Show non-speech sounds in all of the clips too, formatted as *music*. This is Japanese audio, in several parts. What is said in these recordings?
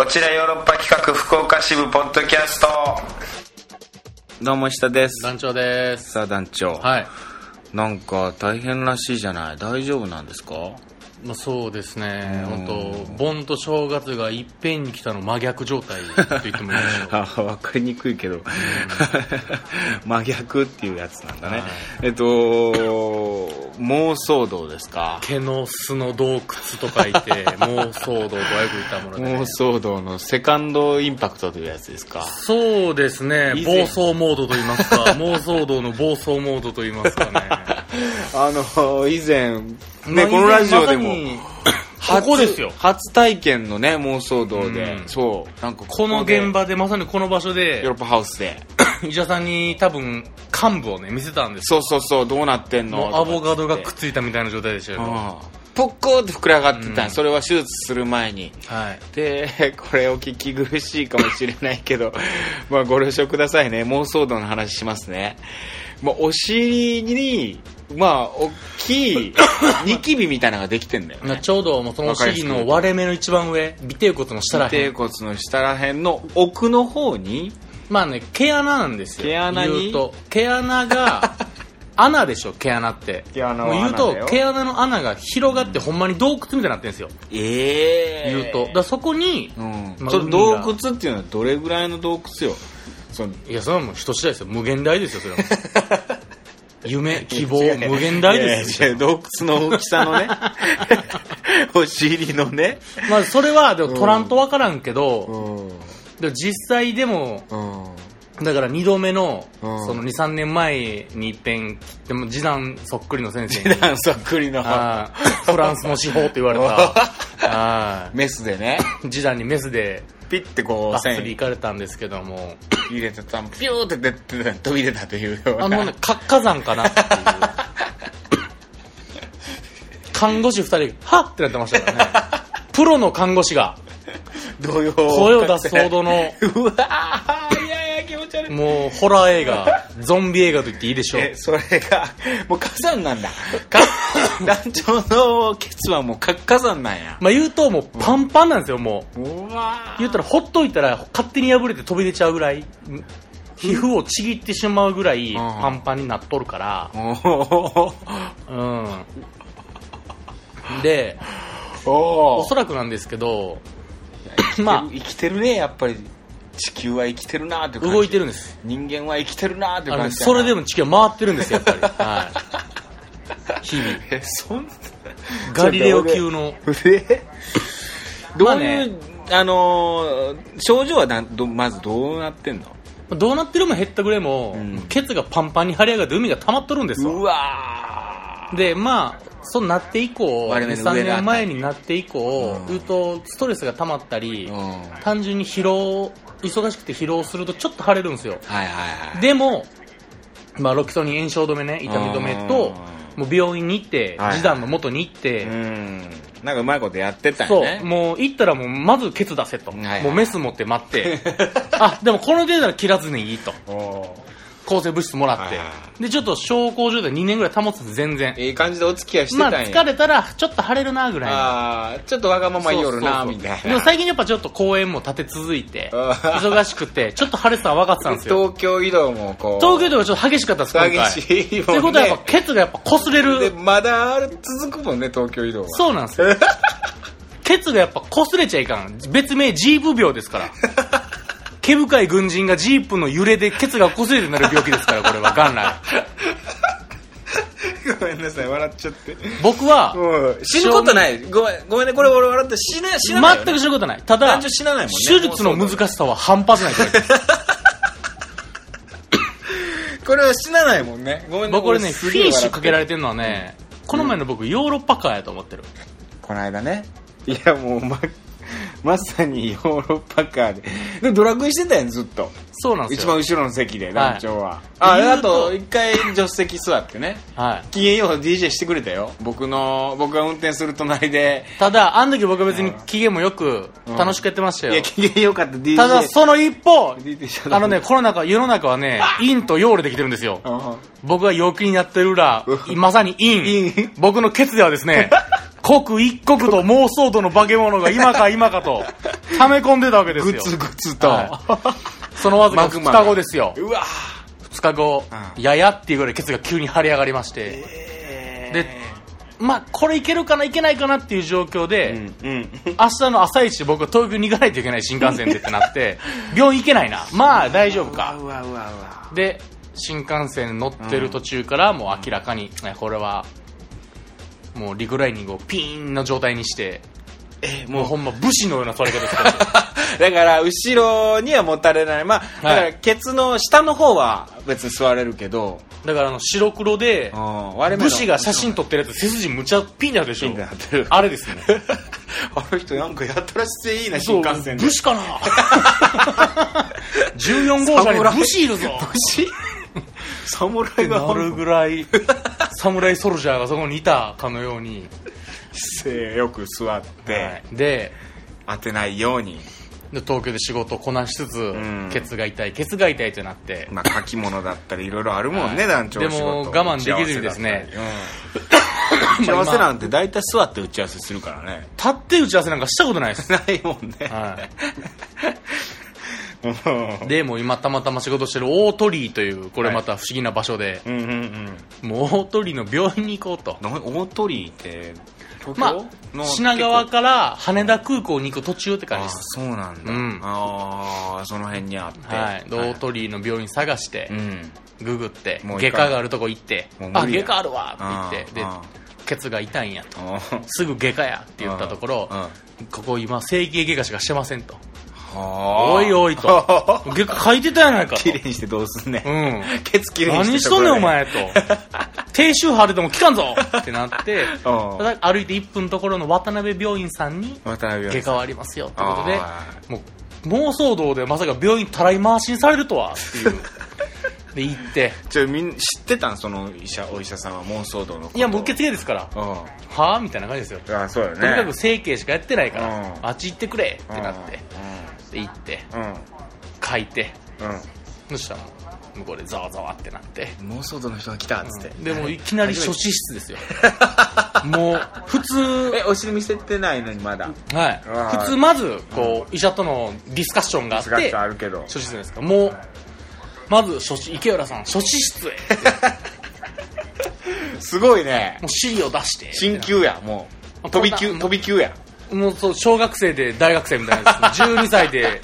こちらヨーロッパ企画福岡支部ポッドキャスト。どうも下です。団長です。さあ団長、はい。なんか大変らしいじゃない。大丈夫なんですか？まあ、そうですね。うん。本当盆と正月がいっぺんに来たの真逆状態と言ってもいいでしょう。*laughs* あ分かりにくいけど。*laughs* 真逆っていうやつなんだね、はい。えっと妄想道ですか？毛の巣の洞窟と書いて、*laughs* 妄想道とはよく言ったもので、妄想道のセカンドインパクトというやつですか？そうですね。暴走モードと言いますか、妄想道の暴走モードと言いますかね。*laughs* あの以前ね、まあこのラジオでもここですよ。初体験のね妄想道で、うん。そう。なんかこので現場で、まさにこの場所ヨーロでッ、パハウスで。*laughs* 医者さんに多分幹部をね、見せたんですそうそうそうどうなってんの？もうアボカドがくっついたみたいな状態でしたよ。うんポッコーって膨れ上がってた。ん、うん。それは手術する前に。はい。でこれお聞き苦しいかもしれないけど *laughs* まあご了承くださいね。妄想道の話しますね。まあお尻にまあ大きい *coughs* ニキビみたいなのができてんだよなねちょうどもうそのお尻の割れ目の一番上、尾てい骨の下らへん。尾てい骨の下らへんの奥の方にまあね、毛穴なんですよ。毛穴に？言うと。毛穴が、*laughs* 穴でしょ、毛穴って。毛穴はもう言うと、毛穴の穴が広がってほんまに洞窟みたいになってるんですよ。ええ言うと。だそこに、うんまあ洞窟っていうのはどれぐらいの洞窟よ？そのいや、それはもう人次第ですよ。無限大ですよ、それは。*laughs* *laughs* 夢、*laughs* 希望、無限大ですよ。洞窟の大きさのね。*laughs* お尻のね。まあ、それは、でも取らんとわからんけど、うん。でも実際でも、うん。だから二度目の、うん。その2、3年前に一遍、でも示談そっくりの先生。に、普段そっくりの。フランスの司法って言われた、はメスでね。い示談にメスでピッてこう線スリ行かれたんですけども、入れてたピューって出て飛び出たというような。あのね、活火山かなっていう。*laughs* 看護師二人、はっってなってましたからね。プロの看護師が。動揺声を出すほどの、うわーち悪い。もうホラー映画、*laughs* ゾンビ映画と言っていいでしょう。えそれがもう火山なんだ。か *laughs* 団長のケツはもう活火山なんや。まあ言うともうパンパンなんですよ、もう。うわ言ったらほっといたら勝手に破れて飛び出ちゃうぐらい、皮膚をちぎってしまうぐらいパンパンになっとるから、うん。で、おおそらくなんですけど、まあ。ま生きてるねやっぱり地球は生きてるなーってあ、感じ動いてるんです。人間は生きてるなーって感じそれでもも地球は回ってるんですよ、やっぱり。はい。日々。えそんなガリレオ級の。えどういう、まあねあのー症状はなんどまずどうなってんの？どうなってるも減ったぐらいも、うんケツがパンパンに張り上がって海が溜まっとるんですうわ。で、まあ、そうなって以降、2、3割れ目の上が年前になって以降、う。ん。言うと、ストレスが溜まったり、うん。単純に疲労、忙しくて疲労するとちょっと腫れるんですよ。はいはいはいでも、まあ、ロキソニン炎症止めね、痛み止めと、もう病院に行って、はい。示談の元に行って、うん。なんかうまいことやってたそう、よねもう行ったらもうまずケツ出せと。はいはいもうメス持って待って。*laughs* あ、でもこの程度なら切らずにいいと。お抗生物質もらって。で、ちょっと小康状態2年ぐらい保つんです、全然。いい感じでお付き合いしてまあたんや、疲れたらちょっと腫れるなぐらいの。ああちょっとわがまま言おるなみたいなでも最近やっぱちょっと公演も立て続いて、*laughs* 忙しくて、ちょっと腫れてたの分かってたんですよ。東京移動もこう東京ではちょっと激しかったです、今回。激しいもんねってことはやっぱケツがやっぱ擦れでる。まだ続くもんね東京移動はそうなんですよ。*laughs* ケツがやっぱ擦れちゃいかん。別名ジープ病ですから。*laughs* 毛深い軍人がジープの揺れでケツが擦れてなる病気ですから、これは元来。*laughs* ごめんなさい笑っちゃって僕は、死ぬことないごめんごめんねこれ俺笑って死な死なないよね全く死ぬことない。ただ、男女死なないもんね手術の難しさは半端ない。*laughs* これは死なないもんねごめんね僕これね、フィニッシュかけられれてるのはね、この前の僕ヨーロッパカーやと思ってる。この間ねいやもうままさにヨーロッパカーで。でもドラクエしてたやんずっと。そうなんですよ。一番後ろの席で団長は、はいああと一回助手席座ってね。はい。機嫌よう DJ してくれたよ。僕の僕が運転する隣で。ただ、あの時僕は別に機嫌もよく楽しくやってましたよ。いや。機嫌よかった。DJ ただ、その一方、あのね、コロナ禍、世の中はね、陰と陽でできてるんですよ。うん。僕が陽気になってる裏う、まさに陰。陰。僕のケツではですね、*laughs* 刻一刻と妄想度の化け物が今か今かと、*laughs* 溜め込んでたわけですよ。グツグツと。はそのわずか2マグマが日後ですよ。うわ2日後、うんややっていうぐらいケツが急に張り上がりまして、で、まあ、これいけるかないけないかなっていう状況で、うん、うん。明日の朝一僕は東京に行かないといけない新幹線でってなって、*laughs* 病院行けないな。まあ大丈夫か。うわうわうわ。で、新幹線乗ってる途中からもう明らかに、ねこれは、もうリクライニングをピーンの状態にして、え、もうほんま武士のような座り方ですから。*laughs* だから、後ろにはもたれない。まあ、だから、ケツの下の方は別に座れるけど、だからあの白黒で、武士が写真撮ってるやつ背筋むちゃピンであるでしょ。あれですね。*laughs* あの人なんかやたら姿勢いいな、新幹線で。武士かな？*laughs* 14号車に武士いるぞ士？侍がなるぐらい、侍ソルジャーがそこにいたかのように。姿勢よく座って、はいで、当てないように。で東京で仕事をこなしつつ、んケツが痛い、ケツが痛いってなって、まあ、書き物だったりいろいろあるもんね、はい団長でも我慢できずにですね打ち合わせなんて大体座って打ち合わせするからね。立って打ち合わせなんかしたことないです。*laughs* ないもんね。はい、で、もう今たまたま仕事してる大鳥居という、これまた不思議な場所で、うんうんうん。もう大鳥居の病院に行こうと。な大鳥居って、東まあ、品川から羽田空港に行く途中って感じあです。そうなんだ。うんああ、その辺にあって。はい。で大鳥居の病院探してう、ん。ググって外科があるとこ行ってあ、外科あるわって言って、であ、ケツが痛いんやと。すぐ外科やって言ったところここ今整形外科しかしてませんと。はあ。おいおいと。*laughs* 外科書いてたやないかと。綺麗にしてどうすんねん。うん。ケツ綺麗にして何しとんねんお前と。低周波でても聞かんぞ。ってなって、歩いて1分のところの渡辺病院さんに渡辺外科はありますよってことであ、もう妄想道でまさか病院たらい回しにされるとは。っていう。*laughs* で、行って、ちょみん知ってたんその医者お医者さんは妄想道のいやもう受付ですから、うん。はぁ？みたいな感じですよ。あそうよね。とにかく整形しかやってないから、うん。あっち行ってくれ。ってなって、で行って、うん。書いて、うん。そしたらもう向こうでざわざわってなって、うん妄想道の人が来たっつって、でもういきなり処置室ですよ。*laughs* もう、普通、えお尻見せてないのにまだ。はい。普通、まず、こう、医者とのディスカッションがあって姿、あるけど。処置室です。か。もう、まず、処置、池浦さん、処置室へ。*laughs* すごいね。もう資料出して。進級やもあう飛び級飛び級やもうそう、小学生で大学生みたいなやつ。12歳で、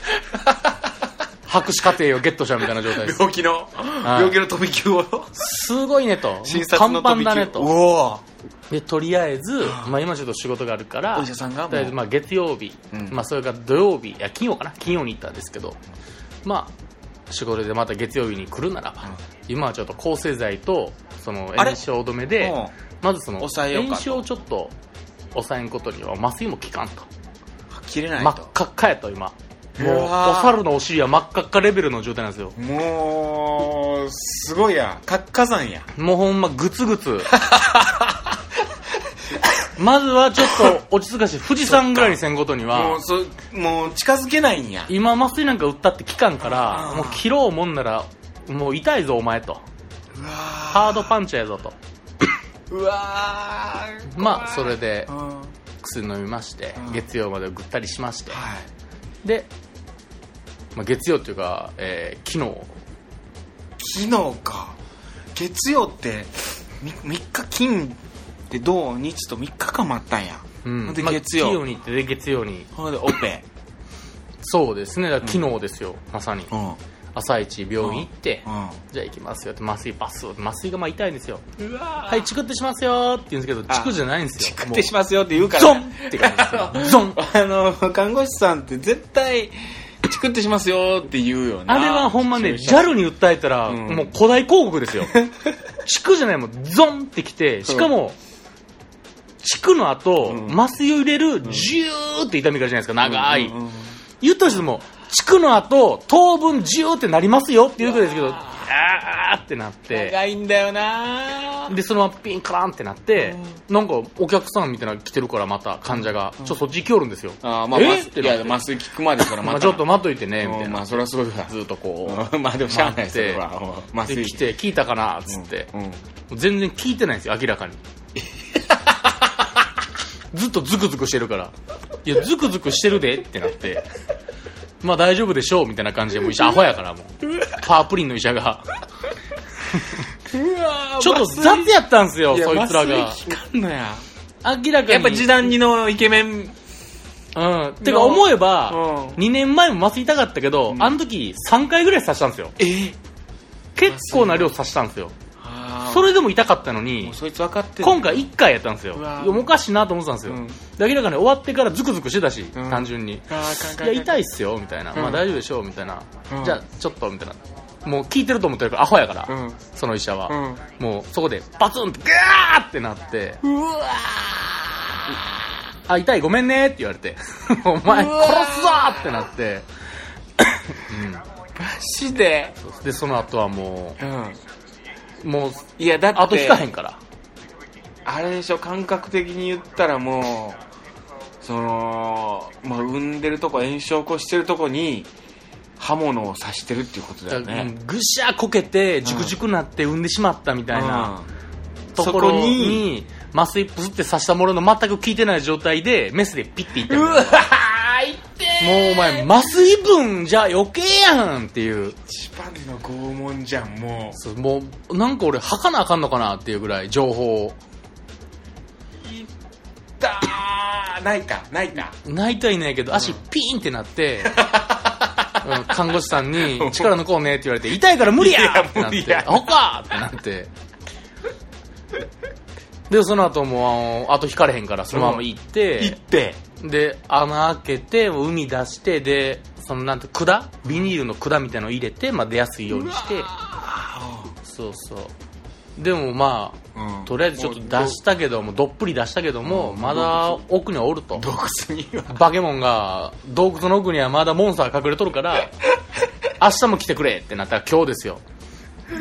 博士課程をゲットしたみたいな状態です。病気の？病気の飛び級を？すごいねと。診察の飛び級だねと。おで、とりあえず、まあ今ちょっと仕事があるから、お医者さんがもう。とりあえずまあ月曜日、うん。まあそれから土曜日、いや金曜かな？金曜に行ったんですけど、まあ、仕事でまた月曜日に来るならば、今はちょっと抗生剤と、そのあれ？炎症止めでうん、まずその、抑えようかと。炎症をちょっと抑えんことには麻酔も効かんと。切れない真っと赤っかやと今。もう、お猿のお尻は真っ赤っかレベルの状態なんですよ。もうすごいや活火山やもうほんまグツグツ。*laughs* まずはちょっと落ち着かし、富士山ぐらいにせんことにもはう、そもう近づけないんや今麻酔なんか打ったって期間から、もう切ろうもんなら、もう痛いぞお前と。ハードパンチやぞと。うわーまあ、それでうん。は薬飲みましてう、ん。月曜までぐったりしまして。い。で、まあ、月曜っていうか、えー昨日、昨日か。月曜って3日金って土日と3日間待ったんや、うん。でまあ月曜、金曜に行って、で、月曜に。ほんでオペ。そうですね、だ昨日ですよ、まさに。うん朝一病院行って、うじゃあ行きますよって麻酔パスを麻酔がまあ痛いんですよ。はいチクってしますよって言うんですけどチクじゃないんですよ。チクってしますよって言うから。ゾンって感じですよ。*laughs* ゾン。あの看護師さんって絶対チクってしますよって言うよな。あれはほんまね JAL に訴えたら、うん。もう古代広告ですよ。*laughs* チクじゃないもんゾンってきてしかも、チクの後、うん。麻酔を入れるジューって痛みがあるじゃないですか長い、うんうんうん言ったとしてもチクの後当分ジューってなりますよって言うことですけどあーってなって。長いんだよな。で、そのままピンカランってなって、なんかお客さんみたいなの来てるからまた患者が、ちょっとそっち行きおるんですよ。あーまあ、え？麻酔いってなってや麻酔効くまでからまた。まあちょっと待っといてね、みたいな。うんまあそりゃそうだずっとこう。ん *laughs* まあでもしゃあないです待って。よ麻酔来て、聞いたかなっつって、うんうん。全然聞いてないんですよ、明らかに。*laughs* ずっとズクズクしてるから。いやズクズクしてるでってなってまあ大丈夫でしょうみたいな感じでもう医者アホやからもう。パープリンの医者が。ちょっと雑やったんすよそいつらが。んのや。明らかに。やっぱ時短にのイケメン。うん。てか思えばうん。2年前も麻酔痛かったけど、うん。あの時3回ぐらい刺したんですよ。え？結構な量刺したんですよそれでも痛かったのもにうそいつ分かってる今回1回やったんですよ。おかしいなと思ってたんですよ、うん。で明らかに終わってからズクズクしてたし、うん。単純に。いや痛いっすよみたいな、うん。まあ大丈夫でしょうみたいな、うん。じゃあちょっとみたいな。もう聞いてると思ってるからアホやから、うん。その医者は、うん。もうそこでバツンってガーってなって。うわあ痛いごめんねって言われて。*laughs* お前殺すぞってなって、マジで？うん、でその後はもう。ん。うもういやだって後引かへんから。あれでしょ感覚的に言ったらもうそのまあ産んでるとこ炎症起こしてるとこに刃物を刺してるっていうことだよね。うんぐしゃこけてジュクジュクなって産んでしまったみたいな、うん。ところにに麻酔プスって刺したものの全く効いてない状態でメスでピッていってるうわもうお前麻酔分じゃ余計やんっていう。一番の拷問じゃんもそうもうなんか俺吐かなあかんのかなっていうぐらい情報を。ういったー泣いた泣いた。泣いたいないけど足ピーンってなって、*laughs* うん看護師さんに「力抜こうね」って言われて「痛いから無理や!」ってなって「無理や。アホか!」ってなって。でその後もうあの後引かれへんからそのまま行って、行ってで穴開けて海出してでそのなんて管？ビニールの管みたいのを入れて、まあ、出やすいようにして。そうそう。でもまあうん。とりあえずちょっと出したけどもどっぷり出したけどもうん。まだ奥にはおると。洞窟にはバケモンが洞窟の奥にはまだモンスター隠れとるから *laughs* 明日も来てくれってなったら今日ですよ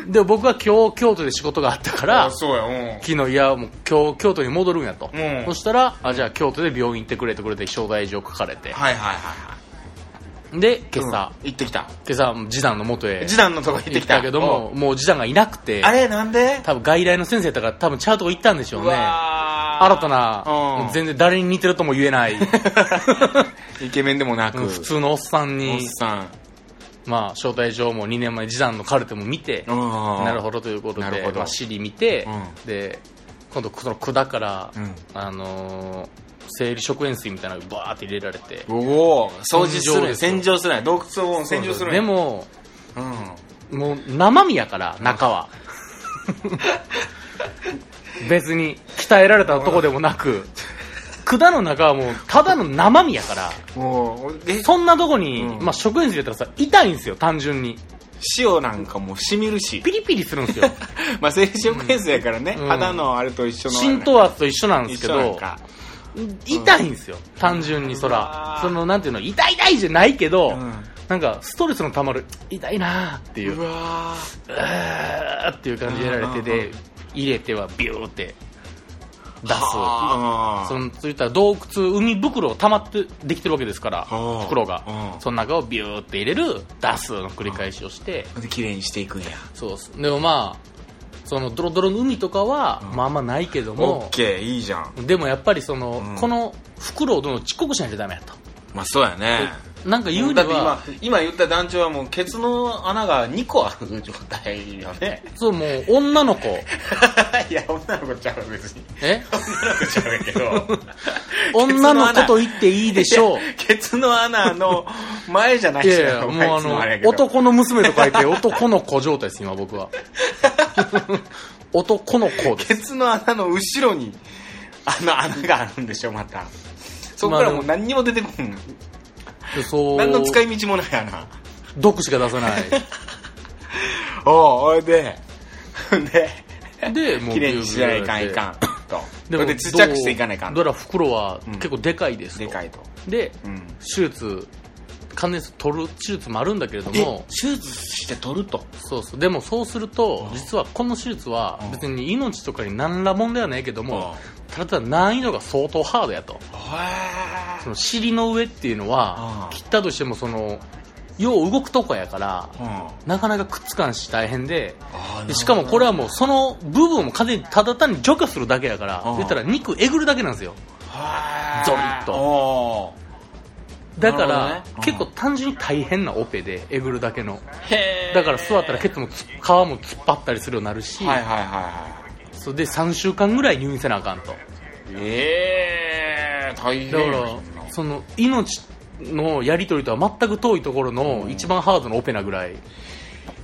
で僕は今日京都で仕事があったからそうやうん。昨日いやもう今日京都に戻るんやと、うん。そしたらあじゃあ京都で病院行ってくれってくれて招待状書かれて。はいはいはいはい。で今朝、うん行ってきた。今朝示談の元へ次男のとこ行ってきた。けどももう示談がいなくて。あれなんで？多分外来の先生とか多分ちゃうとこ行ったんでしょうね。新たな、うん。全然誰に似てるとも言えない、*laughs* イケメンでもなく。うん普通のおっさんおっに、さんまあ、招待状も2年前示談のカルテも見て、ななるほどということで、まあ、尻見て、うん。で今度その管から、うん。あのー生理食塩水みたいなのがバーって入れられておお掃除する洗浄する洞窟を洗浄するでもうん。もう生身やから中は。*laughs* 別に鍛えられたとこでもなく *laughs* 管の中はもうただの生身やから。もうえ？そんなとこに、うん。まあ、食塩水入れたらさ痛いんですよ単純に。塩なんかもしみるし。ピリピリするんですよ。*laughs* まあ生理食塩水やからね。うん。肌のあれと一緒の浸透圧と一緒なんですけど一緒なんか。痛いんですよ単純にそうらわー。そのなんていうの痛い痛いじゃないけど、うん。なんかストレスのたまる痛いなーっていう。うわうーっていう感じでやられてうんうんで入れてはビューって出すあ。そのそういった洞窟海袋が溜まってできてるわけですからはあ袋が。うん。その中をビューって入れる出すの繰り返しをして。で綺麗にしていくんや。そうっす。でもまあそのドロドロの海とかは、うん。まああんまないけどオもッケー。いいじゃん。でもやっぱりその、うん。この袋をどんどんちっこくしないとダメやと。まあそうやねなんか言うにだっては今今言った団長はもうケツの穴が2個ある状態よね。そうもう女の子。*laughs* いや女の子ちゃう別に。え？女の子ちゃうけど。*laughs* 女の子と言っていいでしょう。*laughs* ケツの穴の前じゃないいやいや、もうあの、男の娘と書いて男の子状態です、今僕は。男の子です。ケツの穴の後ろにあの穴があるんでしょまた。そこからもう何にも出てこん。でそう、何の使い道もない穴毒しか出さない。*laughs* おうおいで。でで、もう綺麗にしないかんいかん。と。でも、で土着していかないかんと。どうやら袋はうん。結構でかいですと。でかいと。で、うん。手術、関連取る手術もあるんだけれどえも、手術して取ると。そうそう。でもそうするとう、ん。実はこの手術はうん。別に命とかに何ら問題はないけどもう、ただ難易度が相当ハードやと。へその尻の上っていうのはう、ん。切ったとしてもその、よう動くとこやから、うん。なかなかくっつかんし大変でしかもこれはもうその部分を完全にただ単に除去するだけやからうん。言ったら肉えぐるだけなんですよ。はいゾリッと。おだから、ねうん結構単純に大変なオペでえぐるだけの。だから座ったらケツもつ皮も突っ張ったりするようになるし、はいはいはいはそれで3週間ぐらい入院せなあかんと。いええー、大変だからやその命のやり取りとは全く遠いところの一番ハードなオペなぐらい、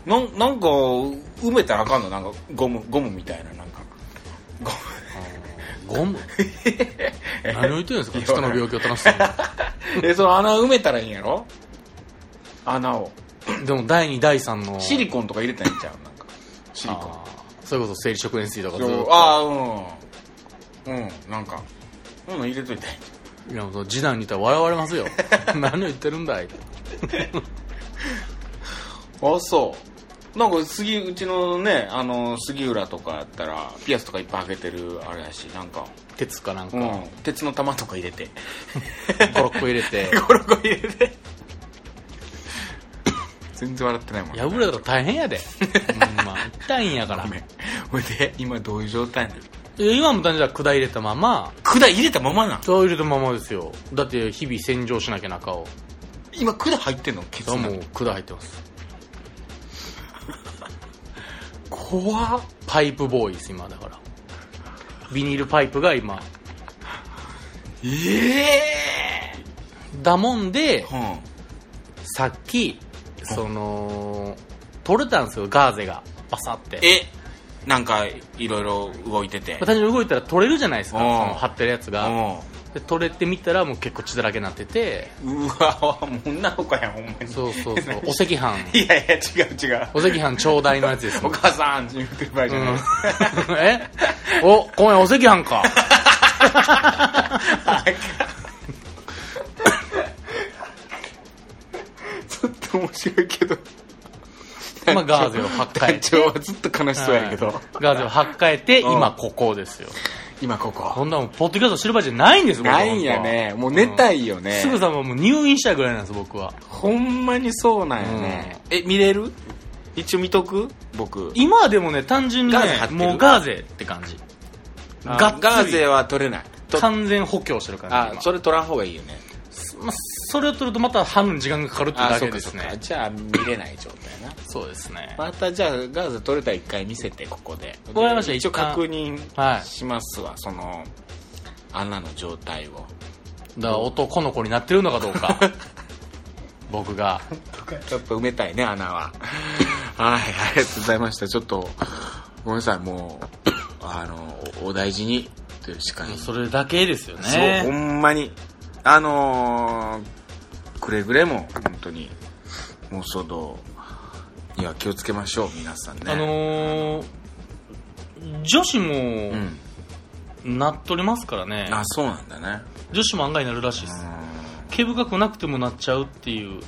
なんなんか埋めたらあかんの？なんかゴムゴムみたいななんか。ゴム。ゴム？*laughs* 何を言ってるんですか？人の病気を楽しそうえその穴埋めたらいいんやろ？穴を。にでも第2第3の。シリコンとか入れたらいいんちゃう？なんか。シリコン。それこそ生理食塩水とかと。ああうん。うん。なんかうん入れといたらいいいやもう示談に言ったら笑われますよ。*laughs* 何を言ってるんだい？*laughs* あそう。なんか杉うちのねあの杉浦とかやったらピアスとかいっぱい開けてるあれやしなんか、鉄かなんか、うん、鉄の玉とか入れて。56個入れて。*laughs* ゴロゴロ入れて。全然笑ってないもん破れたら大変やで。*laughs* ほんま。痛いんやから。ほいで今どういう状態なの？今も単純に管入れたまま。管入れたままなんそう入れたままですよ。だって日々洗浄しなきゃ中を。今管入ってんの？ケツもう管入ってます。*laughs* 怖っ。パイプボーイです今だからビニールパイプが今。ええだもんでうん。さっきその取れたんですよガーゼが。バサって。えなんかいろいろ動いてて。単純に動いたら取れるじゃないですか貼ってるやつがで取れてみたらもう結構血だらけになってて。うんうわもう女の子やんほんまに。そうそうそう。*laughs* お赤飯。いやいや違う違う。お赤飯ちょうだいのやつですお母さんって言ってる場合じゃない、うん。*laughs* え？お今夜お赤飯か。ちょっと面白いけど。まあガーゼを履っ替え *laughs* 団長はずっと悲しそうやけど、はいガーゼを履っ替えてうん。今ここですよ今ここ。こんなもんポッドキャスト知る場合じゃないんですないんやねもう寝たいよね、すぐさまもう入院したいぐらいなんです僕は。ほんまにそうなんやね、え見れる？一応見とく？僕。今はでもね単純にねもうガーゼって感じ。ガーゼは取れない。と完全補強してる感じあ今。それ取らん方がいいよね。まあ、それを取るとまた半分時間がかかるっていうだけですね。じゃあ見れない状態なそうですね。またじゃあガーゼ取れたら一回見せてここで。わかりました。一応確認はいしますわその穴の状態を。だから男の子になってるのかどうか。*laughs* 僕が。ちょっと埋めたいね穴は。*laughs* はいありがとうございました。ちょっとごめんなさいもうあのおお大事にというしかにそれだけですよそうほねんまに。あのー、くれぐれも本当に妄想道には気をつけましょう皆さんね。あのー、女子うもんなっとりますからね、あそうなんだね。女子も案外なるらしいです。う毛深くなくてもなっちゃうっていう。ん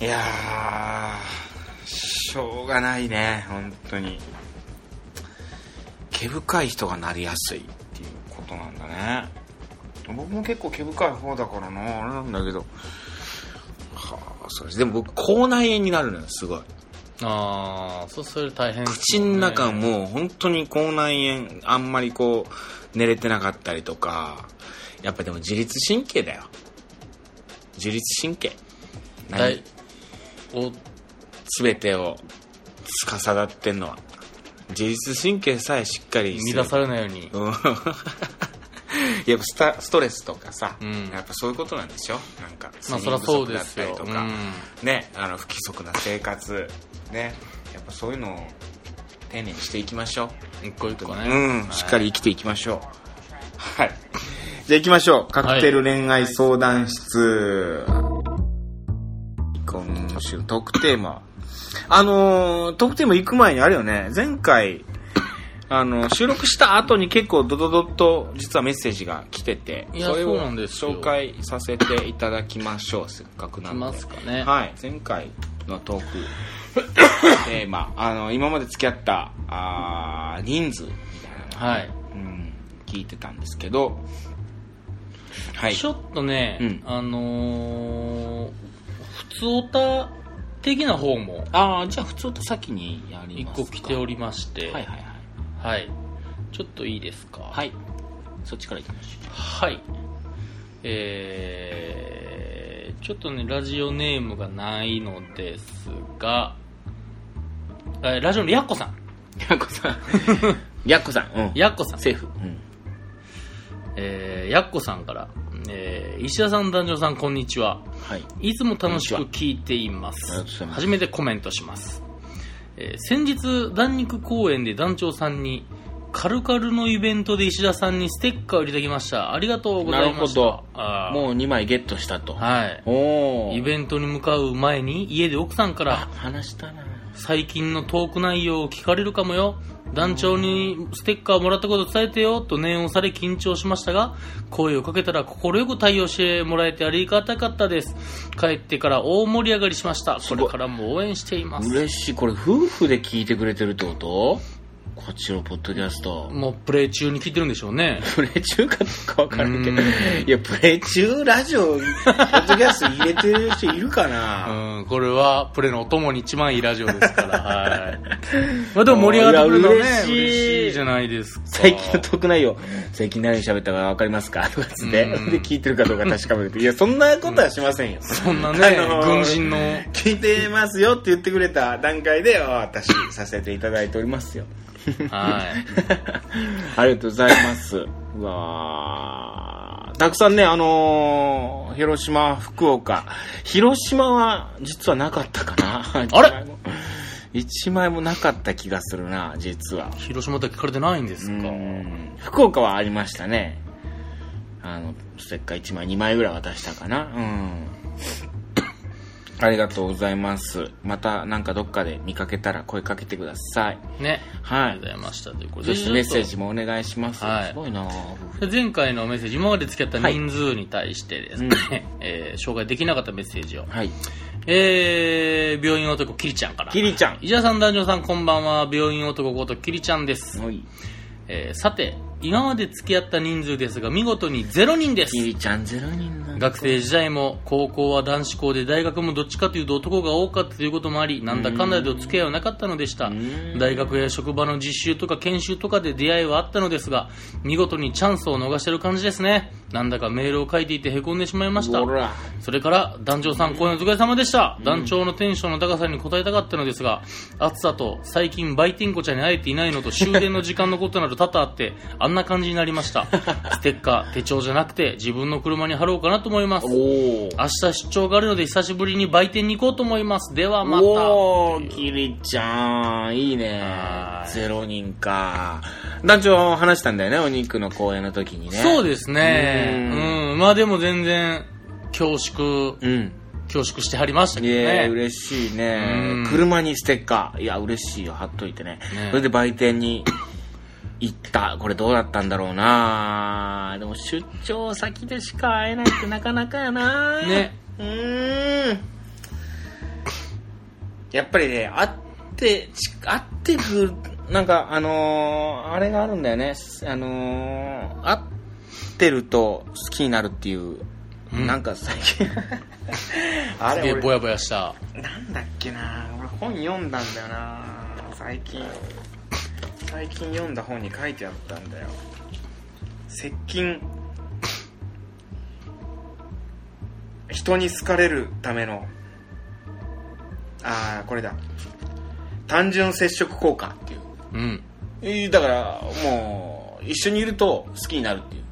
いやーしょうがないね本当に。毛深い人がなりやすいっていうことなんだね。僕も結構毛深い方だからなあれなんだけど。はあそうでも僕口内炎になるのよすごい。ああそうそれ大変です口の中もう本当に口内炎あんまりこう寝れてなかったりとかやっぱでも自律神経だよ。自律神経。だいお全てを司ってんのは。自律神経さえしっかり乱されないように。うん *laughs* やっぱスタストレスとかさ、うん。やっぱそういうことなんでしょ？なんか睡眠不足だったりとか、ねあの不規則な生活。ねやっぱそういうのを丁寧にしていきましょう。うん一個一個ね。うん、しっかり生きていきましょう。はい。*laughs* じゃあ行きましょう。カクテル恋愛相談室。今週のトークテーマ。あのー、トークテーマ行く前にあれよね、前回、あの、収録した後に結構ドドドッと実はメッセージが来てて、いやそれをそうなんですよ紹介させていただきましょう。せっかくなんで。いますかねはい、前回のトークテーマ、あの、今まで付き合った、あー人数みたいなはいうん、聞いてたんですけど、はい。ちょっとね、うんあのー、普通オタ的な方もああ、じゃあ普通と先にやり一ますか。個来ておりまして、はいはいはい。はいちょっといいですか、はい。そっちから行きましょはい。えー、ちょっとね、ラジオネームがないのですが、えーラジオのやっこさん。う。やっこさん。*laughs* やっこさん。うん。やっこさん。セーフ。うん。えー、やっこさんから、えー、石田さん、男女さん、こんにちは。はい。いつも楽しく聞いています初めてコメントします。えー先日、弾肉公園で団長さんに、カルカルのイベントで石田さんにステッカーを入れてきました。ありがとうございました。なるほどあーもう2枚ゲットしたと。はい。おー。イベントに向かう前に家で奥さんから話したな。最近のトーク内容を聞かれるかもよ。団長にステッカーをもらったこと伝えてよと念をされ緊張しましたが声をかけたら快く対応してもらえてありがたかったです。帰ってから大盛り上がりしました。これからも応援しています。嬉しい。これ夫婦で聞いてくれてるってこと？こっちのポッドキャスト。もうプレイ中に聞いてるんでしょうねプレイ中かどうかわからんけど。うんいや、プレイ中ラジオ、ポッドキャスト入れてる人いるかな、うんこれはプレイのお供に一番いいラジオですからはい *laughs* まあでも盛り上がってくれねや嬉しい嬉しいじゃないですか最近のトーク内容、最近何喋ったかわかりますか？とかつって、うんで、聞いてるかどうか確かめて。いや、そんなことはしませんよ。そんなね、あのー軍人の聞いてますよって言ってくれた段階で、お渡しさせていただいておりますよ。はいありがとうございます。うわーたくさんね、あのー広島、福岡。広島は実はなかったかな。あれ？一枚もなかった気がするな、実は。広島って聞かれてないんですか？うん福岡はありましたね。あの、ステッカー1枚、2枚ぐらい渡したかな。うん。ありがとうございます。またなんかどっかで見かけたら声かけてください。ね。はいありがとうございました。ということそでしてメッセージもお願いします。はいすごいな前回のメッセージ、今まで付き合った人数に対してですね、*laughs* えー紹介できなかったメッセージを。はい。えー、病院男キリちゃんから。キリちゃん。石田さん、男女さん、こんばんは。病院男ことキリちゃんです。はい。えーさて、今まで付き合った人数ですが、見事に0人です。キ。リちゃんゼロ人学生時代も高校は男子校で大学もどっちかというと男が多かったということもありなんだかんだでお付き合いはなかったのでした。ん。大学や職場の実習とか研修とかで出会いはあったのですが見事にチャンスを逃してる感じですねなんだかメールを書いていてへこんでしまいました。それから団長さん公演お疲れ様でした、団長のテンションの高さに応えたかったのですが暑さと最近売店子ちゃんに会えていないのと終電の時間のことなど多々あってあんな感じになりました *laughs* ステッカー手帳じゃなくて自分の車に貼ろうかなと思います。明日出張があるので久しぶりに売店に行こうと思いますではまたおー、キリちゃん、いいねは。いゼロ人か。団長話したんだよね、お肉の公演の時にね。そうですねううんんまあでも全然恐縮うん。恐縮してはりましたいけどやね嬉しいねうん。車にステッカー。いや、嬉しいよ、貼っといてね。ねそれで売店に *coughs* 行った。これどうだったんだろうなでも出張先でしか会えないってなかなかやなね。うーん。やっぱりね、会って、ち会ってくる、なんか、あのーあれがあるんだよね。あのー会ってると好きになるっていう、うん。なんか最近、*laughs* あれぼやぼやした。なんだっけな。俺本読んだんだよな最近。最近読んだ本に書いてあったんだよ。接近。人に好かれるための。ああこれだ。単純接触効果っていう。うん。えーだからもう一緒にいると好きになるっていう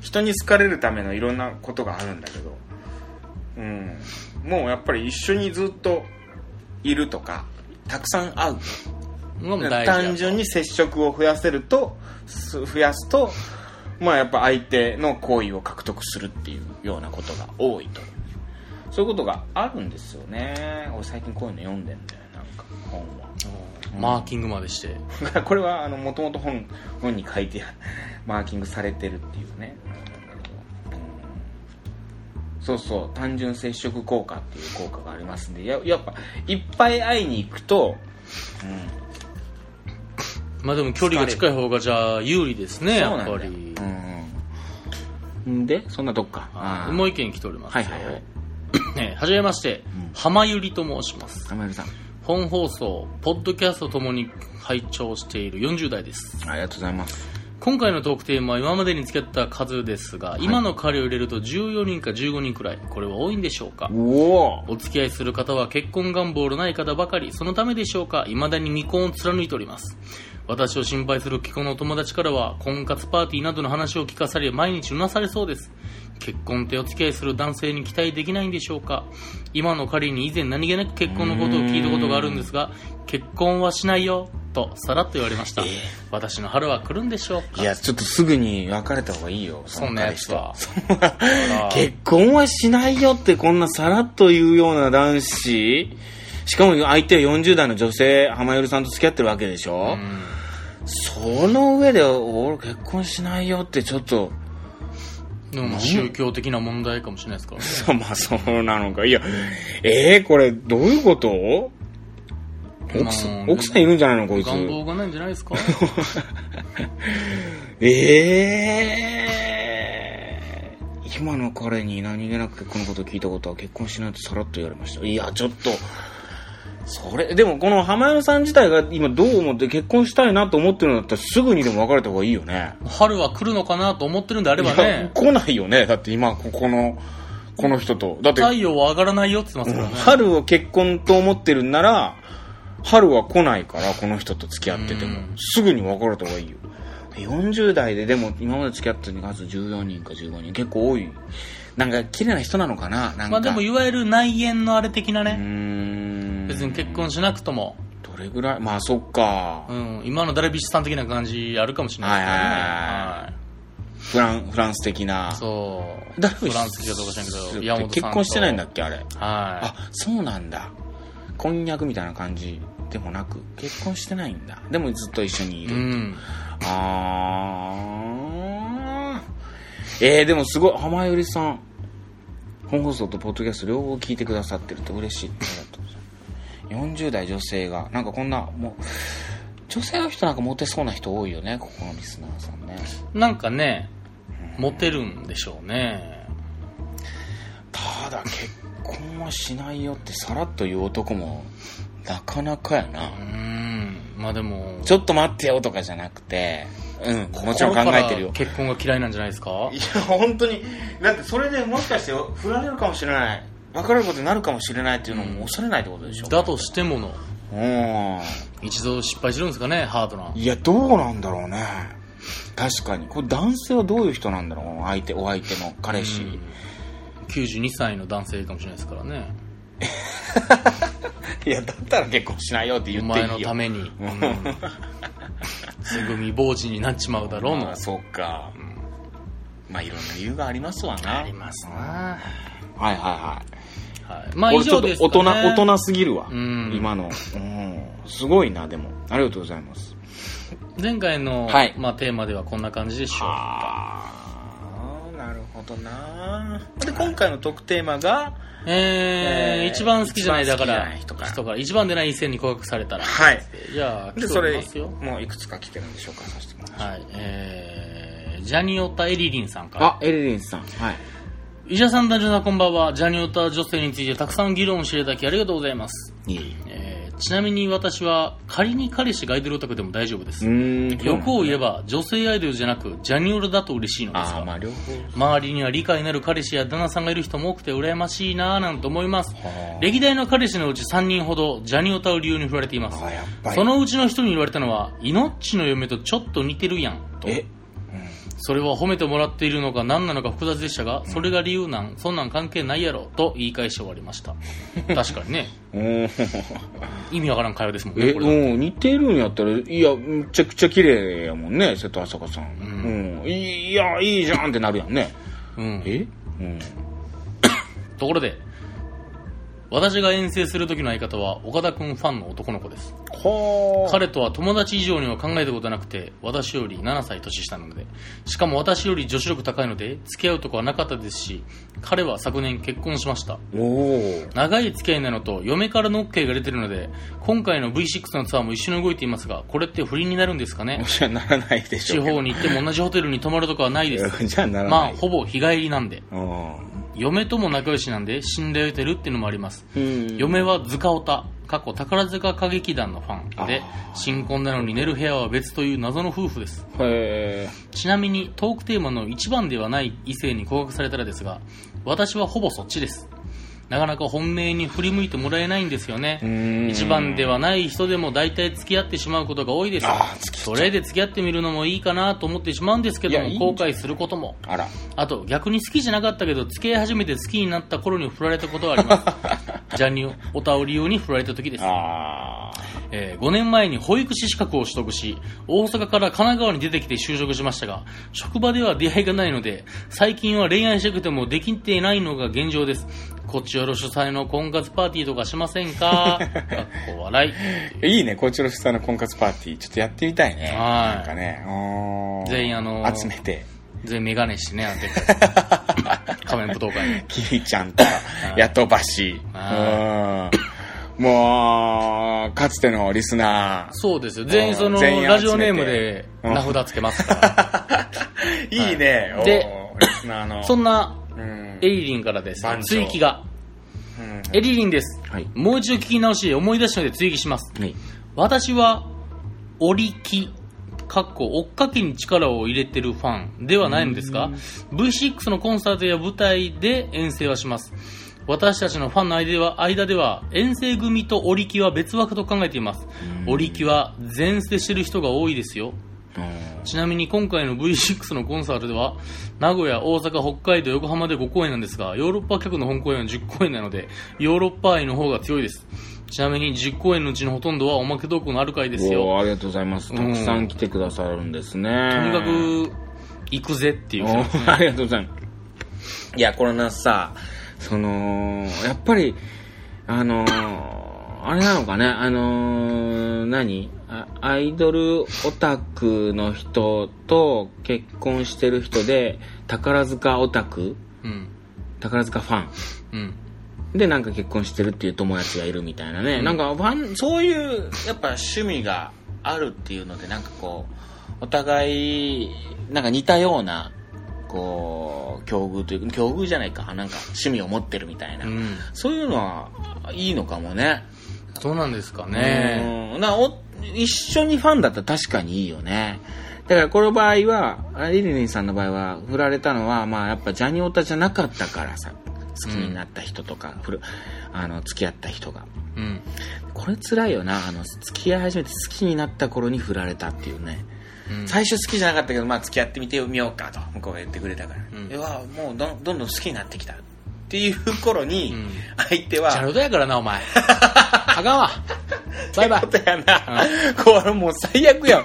人に好かれるためのいろんなことがあるんだけどうん。もうやっぱり一緒にずっといるとかたくさん会う。単純に接触を増やせるとす増やすとまあやっぱ相手の好意を獲得するっていうようなことが多いとそういうことがあるんですよね。俺最近こういうの読んでんだよマーキングまでして。*laughs* これはもともと本本に書いて *laughs* マーキングされてるっていうね、うんそうそう。単純接触効果っていう効果がありますんで。ややっぱいっぱい会いに行くと、まあでも距離が近い方がじゃあ有利ですねやっぱり。うん、んでそんなとこか。はいもう一件来ておりますよ。はいはいはい。ねはじめまして。浜ゆりと申します。浜田さん本放送ポッドキャストともに拝聴している40代です。ありがとうございます。今回のトークテーマは今までに付き合った数ですが、今の彼を入れると14人か15人くらいこれは多いんでしょうか？お付き合いする方は結婚願望のない方ばかりそのためでしょうか？未だに未婚を貫いております。私を心配する既婚の友達からは婚活パーティーなどの話を聞かされ毎日うなされそうです結婚ってお付き合いする男性に期待できないんでしょうか？今の彼に以前何気なく結婚のことを聞いたことがあるんですが結婚はしないよとさらっと言われました、えー私の春は来るんでしょうか？いや、ちょっとすぐに別れた方がいいよ。そんなやつは *laughs* 結婚はしないよってこんなさらっと言うような男子。しかも相手は40代の女性、浜よりさんと付き合ってるわけでしょ、うん。その上で、俺結婚しないよってちょっと、でもまあ宗教的な問題かもしれないですからねそう *laughs* まあそうなのか。いや、えー、これどういうこと？奥さん、まあ奥さんいるんじゃないのこいつ。願望がないんじゃないですか？*laughs* ええ今の彼に何気なく結婚のことを聞いたことは結婚しないとさらっと言われました。いや、ちょっと、それ、でもこの浜山さん自体が今どう思って結婚したいなと思ってるんだったらすぐにでも別れた方がいいよね。春は来るのかなと思ってるんであればね来ないよね。だって今、ここの、この人と。だって、太陽は上がらないよって言ってますからね、春を結婚と思ってるんなら、春は来ないから、この人と付き合っててもうん。すぐに別れた方がいいよ。40代ででも今まで付き合ってる数14人か15人結構多い。なんか綺麗な人なのかな？なんか。まあでもいわゆる内縁のあれ的なね、ん。別に結婚しなくとも、どれぐらい？まあそっか。うん、今のダルビッシュさん的な感じあるかもしれないですね、はいフラン、フランス的な。そうダルビッシュフランス的かどうか知らんけど結婚してないんだっけあれ？はあ、そうなんだ。婚約みたいな感じでもなく、結婚してないんだ。でもずっと一緒にいい、る。うん、あー。えー、でもすごい、浜よりさん、本放送とポッドキャスト両方聞いてくださってると嬉しい。ありがとうございます。40代女性が、なんかこんな、もう、女性の人なんかモテそうな人多いよね、ここのリスナーさんね。なんかねモテるんでしょうね。ただ、結婚はしないよってさらっと言う男も、なかなかやな。うんまあでもちょっと待ってよとかじゃなくて、うん、もちろん考えてるよ。結婚が嫌いなんじゃないですか？いや、本当に。だってそれでもしかして振られるかもしれない。別れることになるかもしれないっていうのも恐れないってことでしょ。だとしてものうん。一度失敗するんですかねハードないや、どうなんだろうね。確かに。これ男性はどういう人なんだろう相手、お相手の彼氏。うん92歳の男性かもしれないですからねいや、だったら結婚しないよって言おっていいよ。前のために、ううんん、すぐ未亡人になっちまうだろうのまあ、そうか。まあ、いろんな理由がありますわな。ありますなはいはいはい。はい、まあ以上ですか、ね、俺ちょっと大人、大人すぎるわ。うん今の。うん。すごいな、でも。ありがとうございます。前回の、はいまあ、テーマではこんな感じでしょうああ、なるほどな。で、今回の特テーマが、えーえー一番好きじゃないだから人から人から一番でない異性に告白されたらはい。じゃあで、それおりますよ、もういくつか来てるんで紹介させてもらいます。はいえー、ジャニオタエリリンさんからあ、エリリンさん。はい。医者さん男女さんこんばんはジャニオタ女性についてたくさん議論をしていただきありがとうございます、いえーちなみに私は仮に彼氏がアイドルオタクでも大丈夫です。欲を言えば女性アイドルじゃなくジャニオルだと嬉しいのですがまあ。周りには理解のある彼氏や旦那さんがいる人も多くて羨ましいなぁなんて思いますはあ歴代の彼氏のうち3人ほどジャニオタを理由に振られています。そのうちの人に言われたのは命の嫁とちょっと似てるやんとえ、それは褒めてもらっているのか何なのか複雑でしたがそれが理由なんそんなん関係ないやろと言い返して終わりました *laughs* 確かにね意味わからん会話ですもんねえ、これうん、似てるんやったら、いや、めちゃくちゃ綺麗やもんね、瀬戸朝香さん。んうん。いいや、いいじゃんってなるやんね。うんえ？うん。ところで私が遠征する時の相方は岡田君ファンの男の子ですはあ。彼とは友達以上には考えたことはなくて私より7歳年下なのでしかも私より女子力高いので付き合うとこはなかったですし彼は昨年結婚しました。長い付き合いなのと嫁からの OK が出てるので今回の V6 のツアーも一緒に動いていますがこれって不倫になるんですかね？じゃあならないでし地ょうけど。方に行っても同じホテルに泊まるとかはないです *laughs* じゃあならまあない。ほぼ日帰りなんでうん。嫁とも仲良しなんで信頼を得てるっていうのもありますうん。嫁はズカオタ過去宝塚歌劇団のファンであ、新婚なのに寝る部屋は別という謎の夫婦です。へちなみにトークテーマの一番ではない異性に告白されたらですが、私はほぼそっちです。なかなか本命に振り向いてもらえないんですよね。一番ではない人でも大体付き合ってしまうことが多いです。そうれで付き合ってみるのもいいかなと思ってしまうんですけども後悔することも。あら。あと逆に好きじゃなかったけど付き合い始めて好きになった頃に振られたことはあります。*laughs* ジャニオタを理由に振られた時です。あえー5年前に保育士資格を取得し、大阪から神奈川に出てきて就職しましたが、職場では出会いがないので、最近は恋愛したくてもできていないのが現状です。こっちよろ主催の婚活パーティーとかしませんか？*laughs* かっこ笑い。あ。いいね、こちら主催の婚活パーティー。ちょっとやってみたいね。はいなんかね。全員あのー集めて。全員メガネしてね、あのでっかい仮面舞踏会に。キリちゃんとか、ヤトバシ。もう、かつてのリスナそうですよ。全員その、ラジオネームで名札つけますから。ー。*laughs* いいね。おーで、リスナーの。そんな、うんエリリンからです番。長追記が。うんエリリンです。はい。もう一度聞き直し、思い出したので追記します。はい。私は、折り機、かっこ追っかけに力を入れてるファンではないのですが、V6 のコンサートや舞台で遠征はします。私たちのファンの間では、間では遠征組と折り機は別枠と考えています。折り機は前捨てしてる人が多いですよ。ちなみに今回の V6 のコンサートでは、名古屋、大阪、北海道、横浜で5公演なんですが、ヨーロッパ客の本公演は10公演なので、ヨーロッパ愛の方が強いです。ちなみに10公演のうちのほとんどはおまけトークのある回ですよ。ありがとうございます。たくさん来てくださるんですね。とにかく、行くぜっていうね。ー *laughs* ありがとうございます。いや、これなさ、その、やっぱり、あのーあれなのかね、あのー何？あアイドルオタクの人と結婚してる人で、宝塚オタク？うん。宝塚ファン？うん。でなんか結婚してるっていう友達がいるみたいなね、うん。なんかファンそういうやっぱ趣味があるっていうのでなんかこうお互いなんか似たようなこう境遇というか境遇じゃないか。なんか趣味を持ってるみたいな、うん。そういうのはいいのかもねそうなんですかね。うん。なお一緒にファンだったら確かにいいよね。だからこの場合はあリリリンさんの場合は振られたのはまあやっぱジャニオタじゃなかったからさ好きになった人とか、ふるあの付き合った人が。うん。これ辛いよな。あの付き合い始めて好きになった頃に振られたっていうね、うん。最初好きじゃなかったけどまあ付き合ってみてみようかと向こうが言ってくれたから、うん。いやもうどんどんどん好きになってきたっていう頃に、うん相手はチャルドやからな、お前。*laughs* あかんわ。バイバイ。ことやな。これもう最悪やん。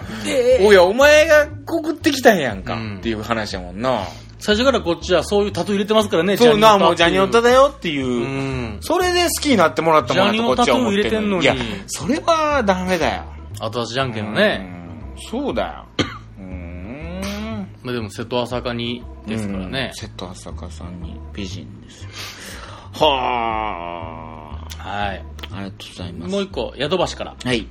おや、お前が告ってきたんやんか。うんっていう話やもんな。最初からこっちはそういうタトゥー入れてますからね、そうな、もうジジャニオタだよっていう。うん。それで好きになってもらったもんだとこっちは思れてんのにいや、それはダメだよ。後出しじゃんけんのね。うん。そうだよ。まあでも瀬戸朝香にですからねうん。瀬戸朝香さんに美人ですよ。はあ。はい。ありがとうございます。もう一個、宿橋から。はい。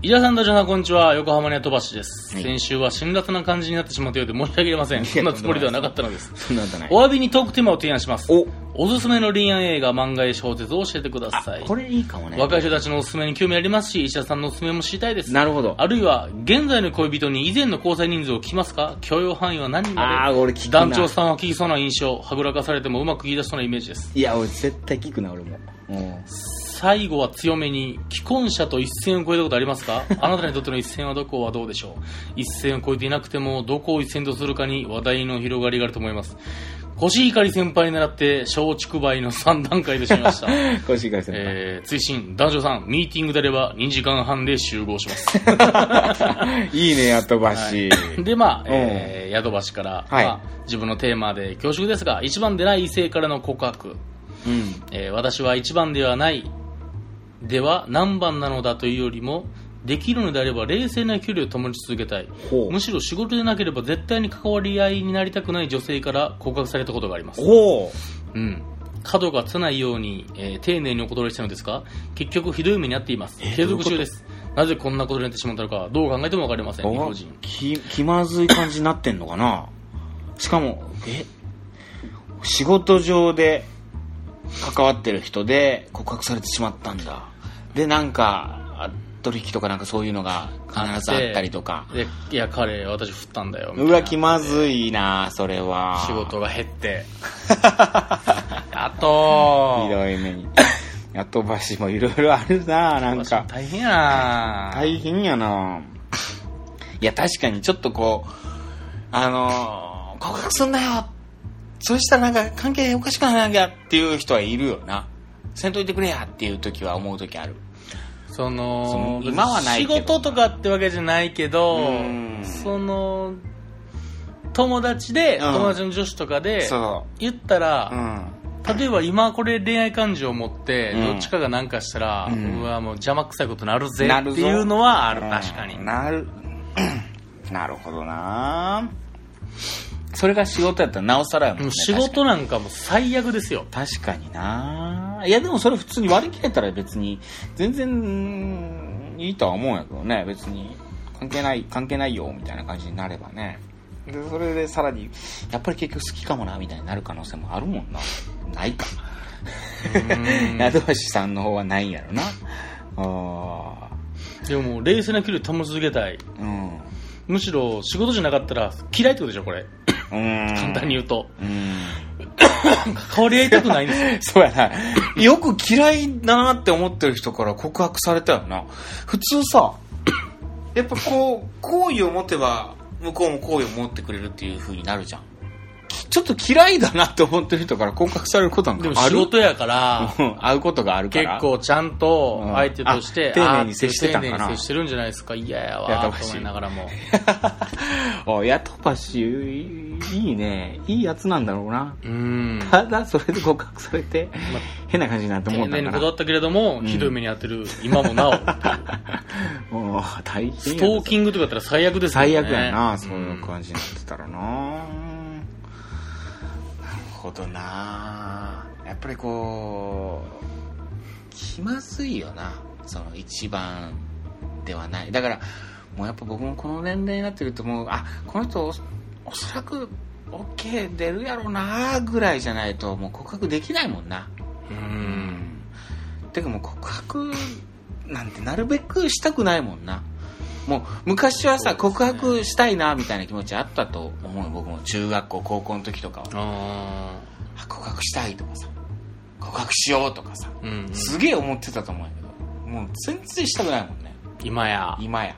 伊田さん、ダジョナ、こんにちは。横浜の宿橋です。はい先週は辛辣な感じになってしまったようで申し訳ありません。そんなつもりではなかったのです。そんなんじゃない。お詫びにトークテーマを提案します。おおすすめの恋愛映画、漫画や小説を教えてください。これいいかもね。若い人たちのおすすめに興味ありますし、石田さんのおすすめも知りたいです。なるほど。あるいは、現在の恋人に以前の交際人数を聞きますか？許容範囲は何人まであー俺聞くな団長さんは聞きそうな印象、はぐらかされてもうまく言い出しそうなイメージです。いや、俺絶対聞くな、俺も。うん。最後は強めに、既婚者と一線を越えたことありますか？*laughs* あなたにとっての一線はどこはどうでしょう？一線を越えていなくても、どこを一線とするかに話題の広がりがあると思います。コシヒカリ先輩に習って、松竹梅の3段階でしみました。*laughs* コシヒカリ先輩。えー、追伸、男女さん、ミーティングであれば2時間半で集合します。*laughs* いいね、やとばし。で、まあ、えー、宿橋から、はいまあ、自分のテーマで恐縮ですが、一番でない異性からの告白。うん。えー私は一番ではない、では何番なのだというよりも、できるのであれば冷静な距離を保ち続けたい。むしろ仕事でなければ絶対に関わり合いになりたくない女性から告白されたことがあります。ほうん。角がつかないように、えー丁寧にお断りしたのですが、結局ひどい目に遭っています。継続中です。なぜこんなことになってしまったのか、どう考えてもわかりません、う。日本人。き、気まずい感じになってんのかな？しかも、え？仕事上で関わってる人で告白されてしまったんだ。でなんかあ取引とかなんかそういうのが必ずあったりとか。でいや彼私振ったんだようわ気まずいなそれは。仕事が減って。*laughs* あとひどい目に。やとばしもいろいろあるななんか。大変やな大変やな。いや確かにちょっとこうあのー告白すんなよそうしたらなんか関係おかしくならなきゃっていう人はいるよな。せんといてくれやっていう時は思う時ある。そのその今はないけど。仕事とかってわけじゃないけどうん。その友達で、うん。友達の女子とかでそ言ったらう、うん。例えば今これ恋愛感情を持ってうん。どっちかが何かしたら、ううんわもう邪魔くさいことなるぜっていうのはあるうん確かに。なる。*clears throat* なるほどなそれが仕事やったらなおさらやもんね。仕事なんかもう最悪ですよ。確かにな。いやでもそれ普通に割り切れたら別に全然うんいいとは思うんやけどね。別に関係ない関係ないよみたいな感じになればね。でそれでさらにやっぱり結局好きかもなみたいになる可能性もあるもんな。ないか。うん。宿橋さんの方はないんやろな。あでも冷静な距離を保ち続けたい。ーうん。むしろ仕事じゃなかったら嫌いってことでしょこれ。うん簡単に言うとうん関わり合いたくないんですよ *laughs* そうやな。よく嫌いだなって思ってる人から告白されたよな。普通さ、やっぱこう、好意を持てば、向こうも好意を持ってくれるっていう風になるじゃん。きちょっと嫌いだなって思ってる人から告白されることなんでかある？も仕事やからうん。会うことがあるか結ら。構ちゃんと相手として、うんあ丁寧に接してたんかな。丁寧に接してるんじゃないですか。嫌やわやと思いながらも。*laughs* おやとばし、いいね。いいやつなんだろうな。うん。ただ、それで告白されて、まあ変な感じになって思丁ったんかな。寧に断ったけれども、ん。ひどい目に遭ってる今もなお。*laughs* もう、大変やストーキングとかだったら最悪ですよね。最悪やな、そういう感じになってたらな、なるほどなやっぱりこう気まずいよな。その一番ではない。だからもうやっぱ僕もこの年齢になってるともうあこの人おおそらく OK 出るやろなぐらいじゃないともう告白できないもんな。ううん。ん。てかもう告白なんてなるべくしたくないもんなもう昔はさ、告白したいなみたいな気持ちあったと思うよ僕も。中学校高校の時とかは。告白したいとかさ。告白しようとかさ。ーうんうん。すげえ思ってたと思うんやけど。もう全然したくないもんね。今や。今や。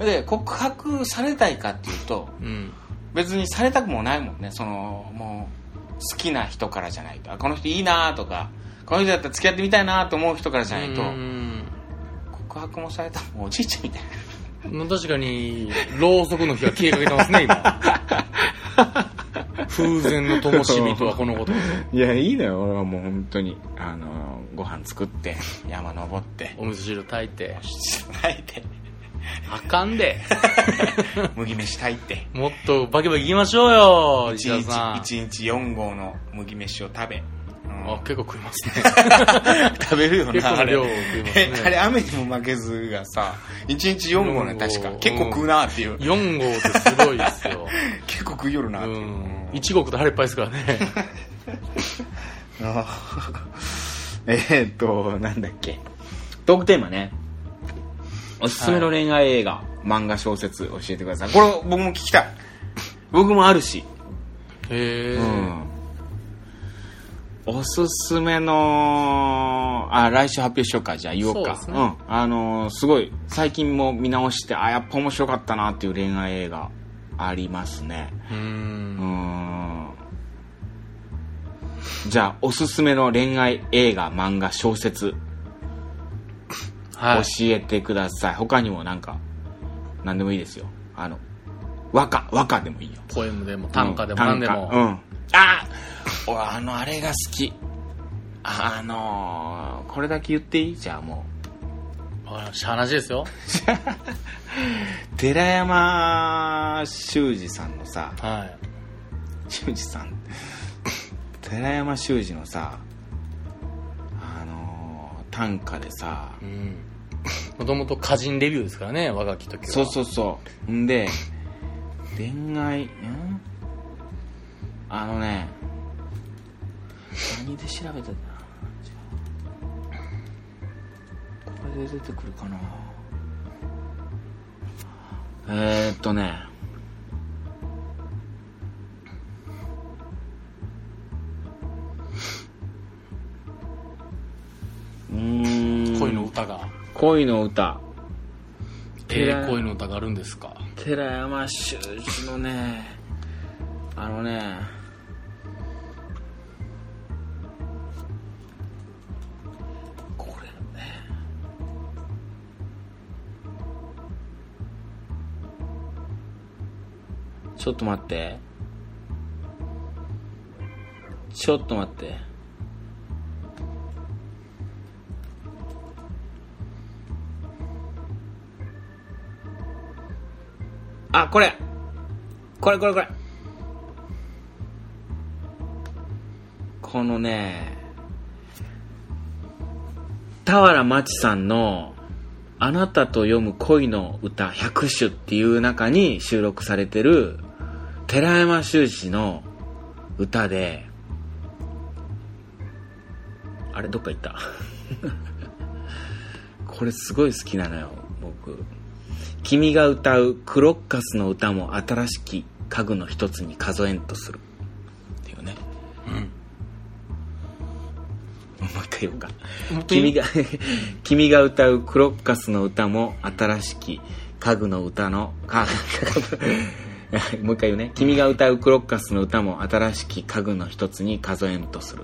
で告白されたいかっていうとうん。別にされたくもないもんね。そのもう好きな人からじゃないと。あこの人いいなとかこの人だったら付き合ってみたいなと思う人からじゃないと。うん告白もされたらもうおじいちゃんみたいな確かに、ろうそくの火が消えかけてますね、今。*laughs* 風前の灯火とはこのこと。いやいいのよ俺はもう本当にあのご飯作って山登ってお味噌汁炊いて。炊いてあかんで。*laughs* 麦飯炊いてもっとバキバキ行きましょうよ、石1日田さん。1日4合の麦飯を食べ、うんあ、結構食いますね。*laughs* 食べるよなあれねえあれ雨にも負けずがさ1日4合ね確かうん結構食うなっていう4号ってすごいですよ。*laughs* 結構食いよるなっていう、うん。1号食と腹いっぱいですからね。*laughs* えーっと、なんだっけ。トークテーマね。おすすめの恋愛映画、漫画、小説教えてください。これ僕も聞きたい。僕もあるし。へえ。うん。おすすめの、あ、来週発表しようか。じゃあ言おうか。そうねん。あのーすごい、最近も見直して、あ、やっぱ面白かったなっていう恋愛映画ありますね。う。うんんじゃあおすすめの恋愛映画漫画小説はい。教えてください、他にもなんか何でもいいですよあの和歌和歌でもいいよポエムでも短歌でもうん何でも。短歌うんあ俺あのあれが好きあのーこれだけ言っていい？じゃあもわかりました話ですよ。う *laughs* 寺山修司さんのさはい。修司さん寺山修司のさあのー短歌でさうん。もともと歌人レビューですからね、若き時は。そうそうそうんで恋愛？ん？あのね何で調べてたで出てくるかな？えー、っとね。うーん。恋の歌が？恋の歌。ええ恋の歌があるんですか？寺山修司のねあのねこれね。ちょっと待って。ちょっと待って。あ、これ。これこれこれ。このね、俵真知さんのあなたと読む恋の歌百首っていう中に収録されてる寺山修司の歌で、あれどっか行った。*laughs* これすごい好きなのよ、僕。君が歌うクロッカスの歌も新しき家具の一つに数えんとする。っていうね。うん。もう一回言おうか。君が、*laughs* 君が歌うクロッカスの歌も新しき家具の歌の、か、*laughs* もう一回言うね。君が歌うクロッカスの歌も新しき家具の一つに数えんとする。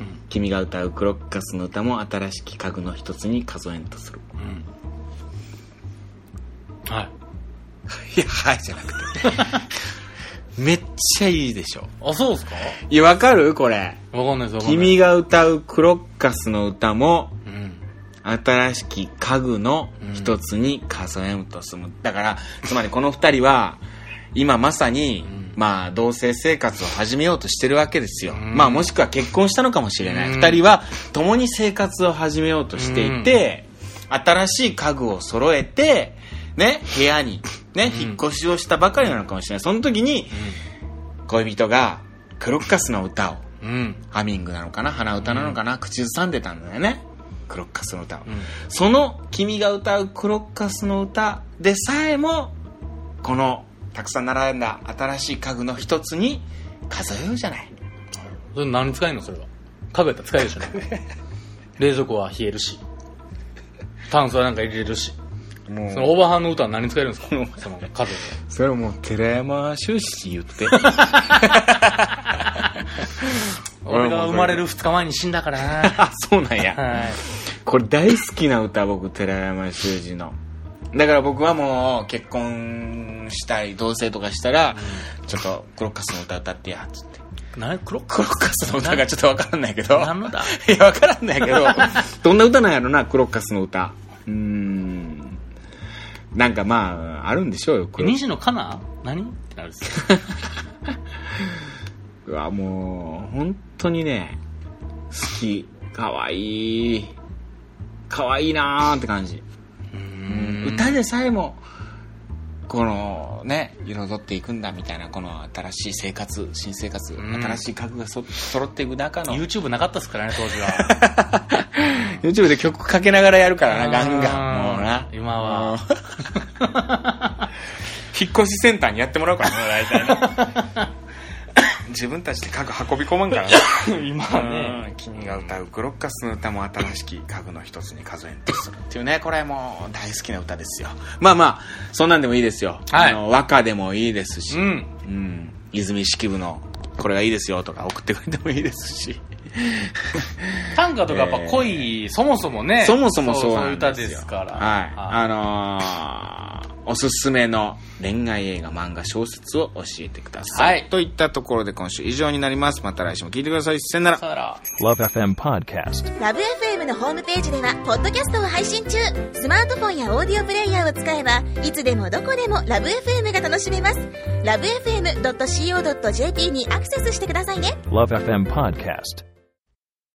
うん。君が歌うクロッカスの歌も新しき家具の一つに数えんとする。うん。はい。*laughs* いや、はいじゃなくて。*laughs* めっちゃいいでしょ。あ、そうですか？いや、わかる？これ。わかんないです。君が歌うクロッカスの歌もうん。新しき家具の一つに数えんとする。だから、つまりこの二人は、今まさに、うんまあ、同棲生活を始めようとしてるわけですよ。うんまあ、もしくは結婚したのかもしれない。うん二人は、共に生活を始めようとしていて、新しい家具を揃えて、ね、部屋に、ね、うん引っ越しをしたばかりなのかもしれない。その時に、恋人が、クロッカスの歌を。ハミングなのかな鼻歌なのかな、口ずさんでたんだよね。クロッカスの歌を。うん。その君が歌うクロッカスの歌でさえも、このたくさん並んだ新しい家具の一つに数えようじゃない。それ何に使えんのそれは？家具やったら使えるでしょ。*laughs* 冷蔵庫は冷えるし。タンスはなんか入れれるし。もそのオーバーハンの歌は何に使えるんですか？その家具それをもう寺山修司言って。*laughs* 俺が生まれる2日前に死んだからな。*laughs* あ、そうなんや。はい。これ大好きな歌、僕、寺山修司の。だから僕はもう結婚したい、同棲とかしたら、ちょっとクロッカスの歌歌ってや、つって。何？クロックロッカスの歌がちょっとわからんないけど。何のだ *laughs* いや、わからんないけど、どんな歌なんやろな、クロッカスの歌。うーん。なんかまあ、あるんでしょうよ、クロッ虹のかな何？ってなるんですよ。*laughs* うわ、もう、本当にね、好き。かわいい。かわいいなーって感じ。歌でさえも、このね、彩っていくんだみたいな、この新しい生活、新生活、うん新しい家具がそ揃っていく中の、YouTube なかったっすからね、当時は。*laughs* YouTube で曲かけながらやるからな、ガンガン。もうな。今は。*laughs* 引っ越しセンターにやってもらうからね、大体な。自分たちで家具運び込まんからね。*laughs* 今はね。うん君が歌うクロッカスの歌も新しき家具の一つに数えんとするっていうね、これもう大好きな歌ですよ。まあまあ、そんなんでもいいですよ。はいあの和歌でもいいですし、うん。うん泉式部のこれがいいですよとか送ってくれてもいいですし。短歌とかやっぱ恋、そもそもね。そもそもそうそういう歌ですから。はい。あのーおすすめの恋愛映画、漫画、小説を教えてください。はいといったところで今週以上になります。また来週も聞いてください。さよなら。さよなら。Love FM Podcast. ラブ f m のホームページではポッドキャストを配信中スマートフォンやオーディオプレイヤーを使えばいつでもどこでもラブ f m が楽しめますラブ FM.co.jp にアクセスしてくださいね Love FM Podcast.